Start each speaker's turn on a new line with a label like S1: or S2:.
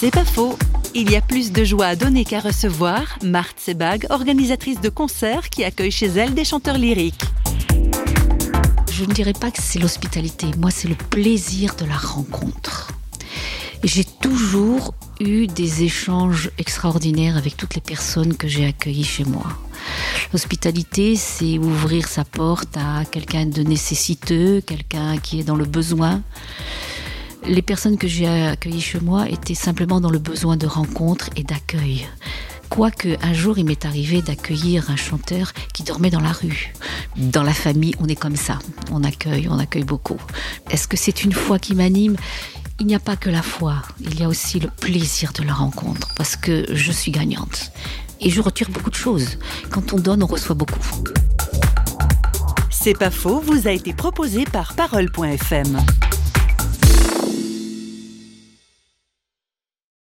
S1: C'est pas faux. Il y a plus de joie à donner qu'à recevoir. Marthe Sebag, organisatrice de concerts qui accueille chez elle des chanteurs lyriques.
S2: Je ne dirais pas que c'est l'hospitalité, moi c'est le plaisir de la rencontre. J'ai toujours eu des échanges extraordinaires avec toutes les personnes que j'ai accueillies chez moi. L'hospitalité, c'est ouvrir sa porte à quelqu'un de nécessiteux, quelqu'un qui est dans le besoin. Les personnes que j'ai accueillies chez moi étaient simplement dans le besoin de rencontre et d'accueil. Quoique un jour il m'est arrivé d'accueillir un chanteur qui dormait dans la rue. Dans la famille, on est comme ça. On accueille, on accueille beaucoup. Est-ce que c'est une foi qui m'anime? Il n'y a pas que la foi, il y a aussi le plaisir de la rencontre, parce que je suis gagnante. Et je retire beaucoup de choses. Quand on donne, on reçoit beaucoup.
S1: C'est pas faux, vous a été proposé par Parole.fm.